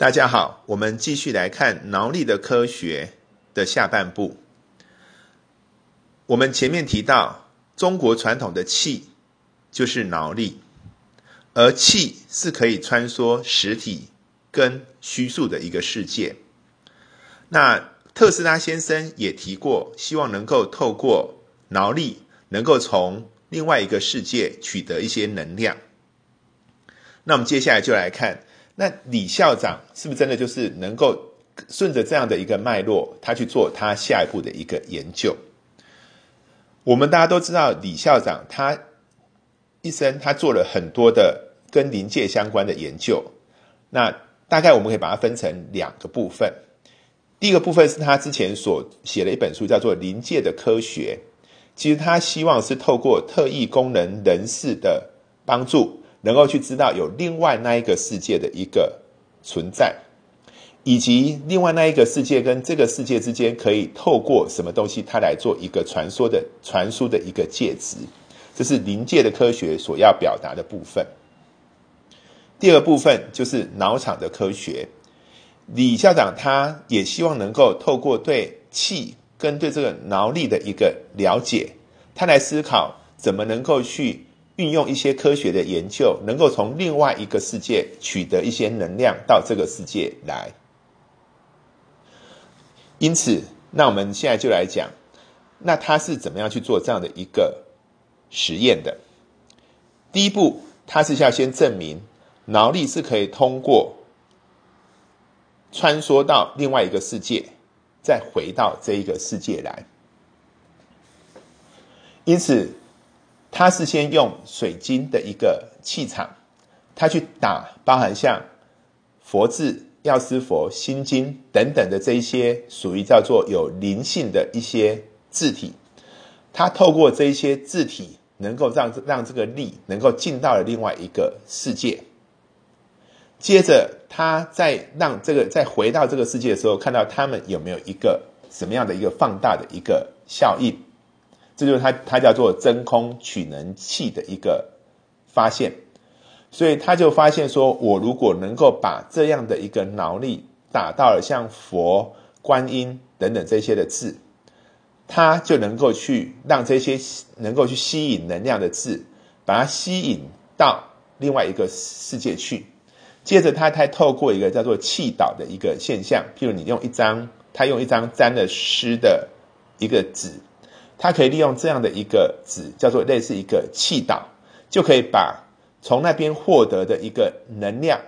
大家好，我们继续来看脑力的科学的下半部。我们前面提到，中国传统的气就是脑力，而气是可以穿梭实体跟虚数的一个世界。那特斯拉先生也提过，希望能够透过脑力，能够从另外一个世界取得一些能量。那我们接下来就来看。那李校长是不是真的就是能够顺着这样的一个脉络，他去做他下一步的一个研究？我们大家都知道，李校长他一生他做了很多的跟临界相关的研究。那大概我们可以把它分成两个部分。第一个部分是他之前所写的一本书，叫做《临界的科学》。其实他希望是透过特异功能人士的帮助。能够去知道有另外那一个世界的一个存在，以及另外那一个世界跟这个世界之间可以透过什么东西，它来做一个传说的传输的一个介质，这是临界的科学所要表达的部分。第二部分就是脑场的科学，李校长他也希望能够透过对气跟对这个脑力的一个了解，他来思考怎么能够去。运用一些科学的研究，能够从另外一个世界取得一些能量到这个世界来。因此，那我们现在就来讲，那他是怎么样去做这样的一个实验的？第一步，他是要先证明脑力是可以通过穿梭到另外一个世界，再回到这一个世界来。因此。他是先用水晶的一个气场，他去打包含像佛字、药师佛、心经等等的这一些属于叫做有灵性的一些字体，他透过这一些字体，能够让让这个力能够进到了另外一个世界。接着，他再让这个再回到这个世界的时候，看到他们有没有一个什么样的一个放大的一个效应。这就是它，它叫做真空取能器的一个发现，所以他就发现说，我如果能够把这样的一个脑力打到了像佛、观音等等这些的字，它就能够去让这些能够去吸引能量的字，把它吸引到另外一个世界去。接着，他才透过一个叫做气导的一个现象，譬如你用一张，他用一张沾了湿的一个纸。它可以利用这样的一个纸，叫做类似一个气导，就可以把从那边获得的一个能量，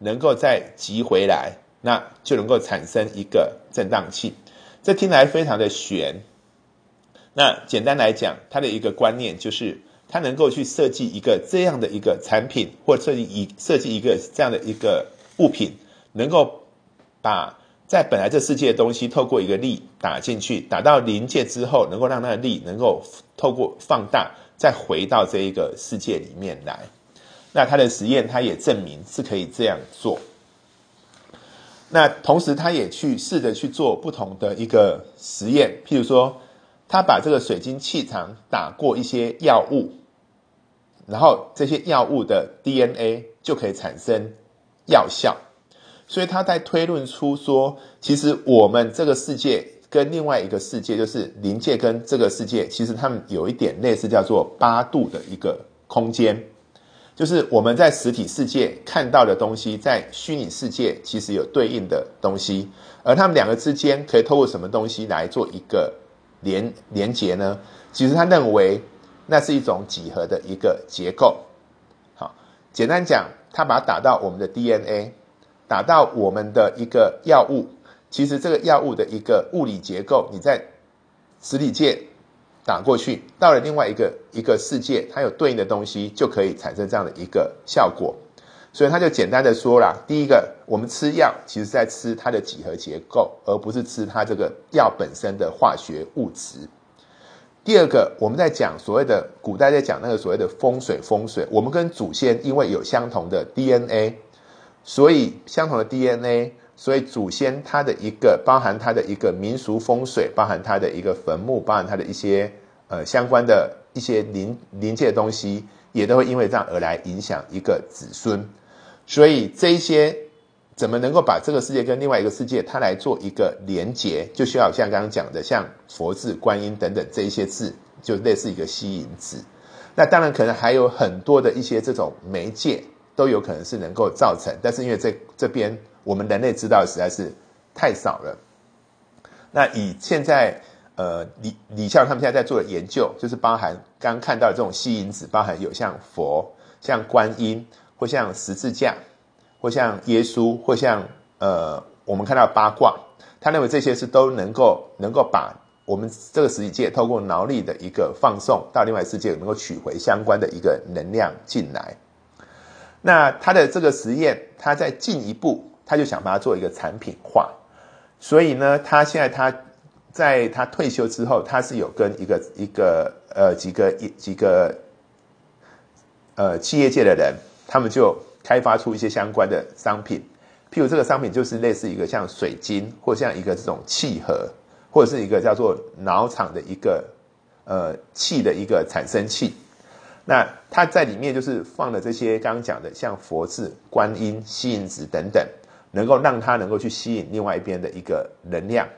能够再集回来，那就能够产生一个振荡器。这听来非常的玄。那简单来讲，它的一个观念就是，它能够去设计一个这样的一个产品，或设计一设计一个这样的一个物品，能够把。在本来这世界的东西，透过一个力打进去，打到临界之后，能够让那个力能够透过放大，再回到这一个世界里面来。那他的实验，他也证明是可以这样做。那同时，他也去试着去做不同的一个实验，譬如说，他把这个水晶气场打过一些药物，然后这些药物的 DNA 就可以产生药效。所以他在推论出说，其实我们这个世界跟另外一个世界，就是临界跟这个世界，其实他们有一点类似，叫做八度的一个空间，就是我们在实体世界看到的东西，在虚拟世界其实有对应的东西，而他们两个之间可以透过什么东西来做一个连连接呢？其实他认为那是一种几何的一个结构。好，简单讲，他把它打到我们的 DNA。打到我们的一个药物，其实这个药物的一个物理结构，你在实体界打过去，到了另外一个一个世界，它有对应的东西，就可以产生这样的一个效果。所以他就简单的说了，第一个，我们吃药，其实在吃它的几何结构，而不是吃它这个药本身的化学物质。第二个，我们在讲所谓的古代在讲那个所谓的风水，风水，我们跟祖先因为有相同的 DNA。所以相同的 DNA，所以祖先他的一个包含他的一个民俗风水，包含他的一个坟墓，包含他的一些呃相关的一些临临界的东西，也都会因为这样而来影响一个子孙。所以这一些怎么能够把这个世界跟另外一个世界，它来做一个连接，就需要像刚刚讲的，像佛字、观音等等这一些字，就类似一个吸引字。那当然可能还有很多的一些这种媒介，都有可能是能够造成，但是因为这这边我们人类知道的实在是太少了。那以现在呃李李笑他们现在在做的研究，就是包含刚看到这种吸引子，包含有像佛、像观音或像十字架。或像耶稣，或像呃，我们看到八卦，他认为这些是都能够能够把我们这个实体界透过脑力的一个放送到另外世界，能够取回相关的一个能量进来。那他的这个实验，他在进一步，他就想把它做一个产品化。所以呢，他现在他在他退休之后，他是有跟一个一个呃几个一几个呃企业界的人，他们就。开发出一些相关的商品，譬如这个商品就是类似一个像水晶，或像一个这种气盒，或者是一个叫做脑场的一个呃气的一个产生器。那他在里面就是放了这些刚刚讲的像佛字、观音、吸引子等等，能够让他能够去吸引另外一边的一个能量，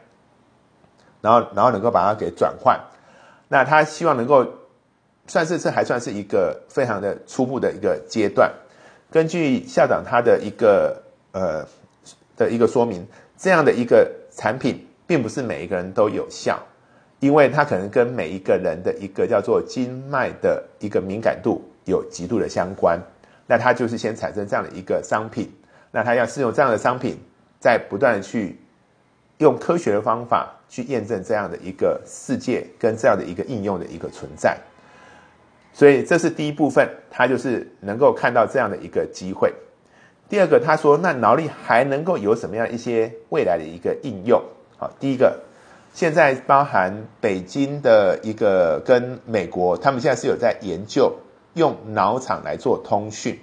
然后然后能够把它给转换。那他希望能够算是这还算是一个非常的初步的一个阶段。根据校长他的一个呃的一个说明，这样的一个产品并不是每一个人都有效，因为它可能跟每一个人的一个叫做经脉的一个敏感度有极度的相关。那他就是先产生这样的一个商品，那他要是用这样的商品，再不断的去用科学的方法去验证这样的一个世界跟这样的一个应用的一个存在。所以这是第一部分，他就是能够看到这样的一个机会。第二个，他说那脑力还能够有什么样一些未来的一个应用？好，第一个，现在包含北京的一个跟美国，他们现在是有在研究用脑场来做通讯，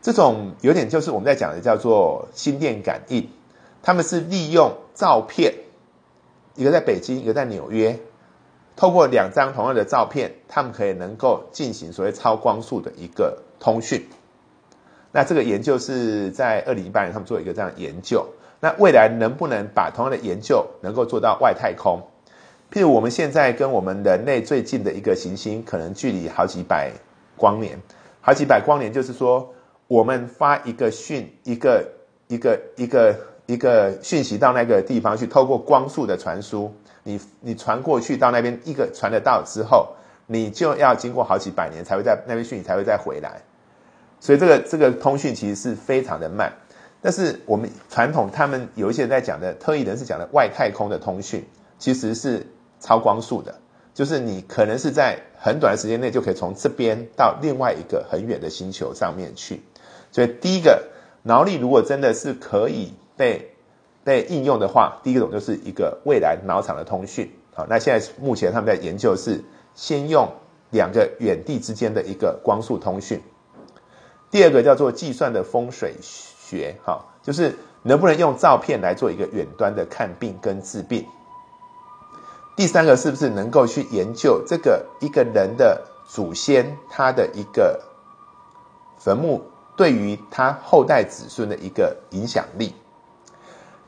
这种有点就是我们在讲的叫做心电感应，他们是利用照片，一个在北京，一个在纽约。透过两张同样的照片，他们可以能够进行所谓超光速的一个通讯。那这个研究是在二零一八年他们做一个这样研究。那未来能不能把同样的研究能够做到外太空？譬如我们现在跟我们人类最近的一个行星，可能距离好几百光年，好几百光年，就是说我们发一个讯，一个一个一个一个讯息到那个地方去，透过光速的传输。你你传过去到那边一个传得到之后，你就要经过好几百年才会在那边讯息才会再回来，所以这个这个通讯其实是非常的慢。但是我们传统他们有一些人在讲的特异人士讲的外太空的通讯，其实是超光速的，就是你可能是在很短的时间内就可以从这边到另外一个很远的星球上面去。所以第一个脑力如果真的是可以被被应用的话，第一个种就是一个未来脑场的通讯。好，那现在目前他们在研究是先用两个远地之间的一个光速通讯。第二个叫做计算的风水，哈，就是能不能用照片来做一个远端的看病跟治病。第三个是不是能够去研究这个一个人的祖先他的一个坟墓对于他后代子孙的一个影响力。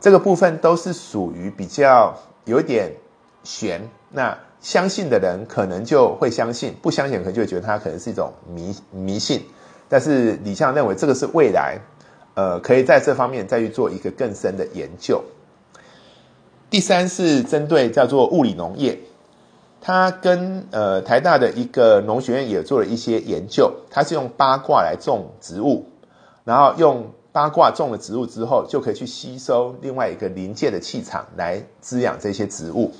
这个部分都是属于比较有点悬，那相信的人可能就会相信，不相信可能就会觉得他可能是一种迷迷信。但是李相认为这个是未来，呃，可以在这方面再去做一个更深的研究。第三是针对叫做物理农业，他跟呃台大的一个农学院也做了一些研究，他是用八卦来种植物，然后用。八卦种了植物之后，就可以去吸收另外一个临界的气场来滋养这些植物。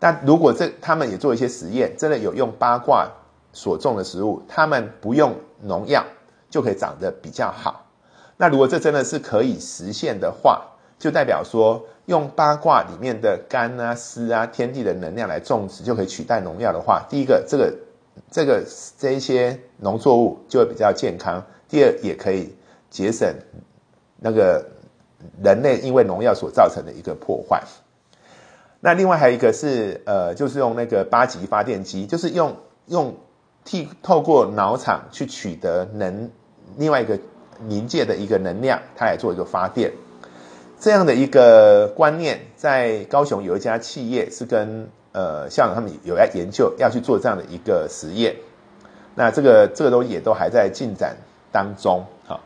那如果这他们也做一些实验，真的有用八卦所种的植物，他们不用农药就可以长得比较好。那如果这真的是可以实现的话，就代表说用八卦里面的干啊、湿啊、天地的能量来种植，就可以取代农药的话，第一个，这个这个这一些农作物就会比较健康；第二，也可以节省。那个人类因为农药所造成的一个破坏。那另外还有一个是呃，就是用那个八级发电机，就是用用替透过脑场去取得能另外一个临界的一个能量，它来做一个发电。这样的一个观念，在高雄有一家企业是跟呃校长他们有在研究，要去做这样的一个实验。那这个这个东西也都还在进展当中。好，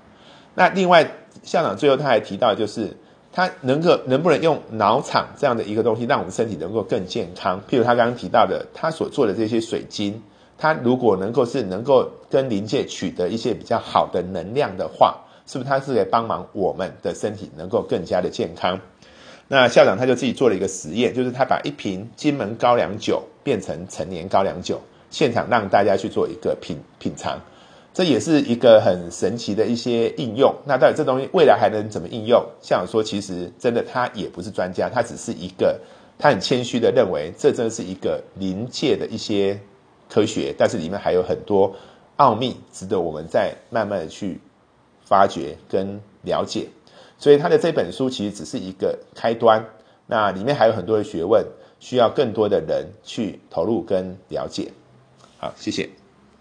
那另外校长最后他还提到，就是他能够能不能用脑场这样的一个东西，让我们身体能够更健康。譬如他刚刚提到的，他所做的这些水晶，他如果能够是能够跟临界取得一些比较好的能量的话。是不是它是可以帮忙我们的身体能够更加的健康？那校长他就自己做了一个实验，就是他把一瓶金门高粱酒变成陈年高粱酒，现场让大家去做一个品品尝，这也是一个很神奇的一些应用。那到底这东西未来还能怎么应用？校长说，其实真的他也不是专家，他只是一个，他很谦虚的认为，这真的是一个临界的一些科学，但是里面还有很多奥秘，值得我们再慢慢的去。发掘跟了解，所以他的这本书其实只是一个开端，那里面还有很多的学问，需要更多的人去投入跟了解。好，谢谢。